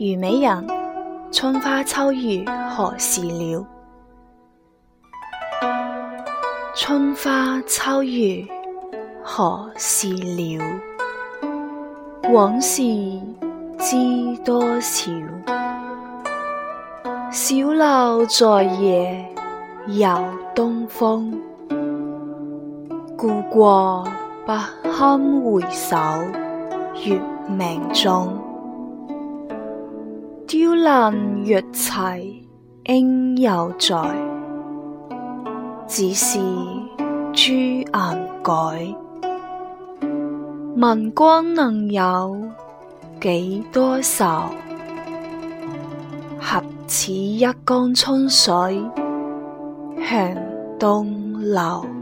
虞美人，春花秋月何时了？春花秋月何时了？往事知多少？小楼昨夜又东风，故国不堪回首月明中。难若齐应犹在，只是朱颜改。问君能有几多愁？恰似一江春水向东流。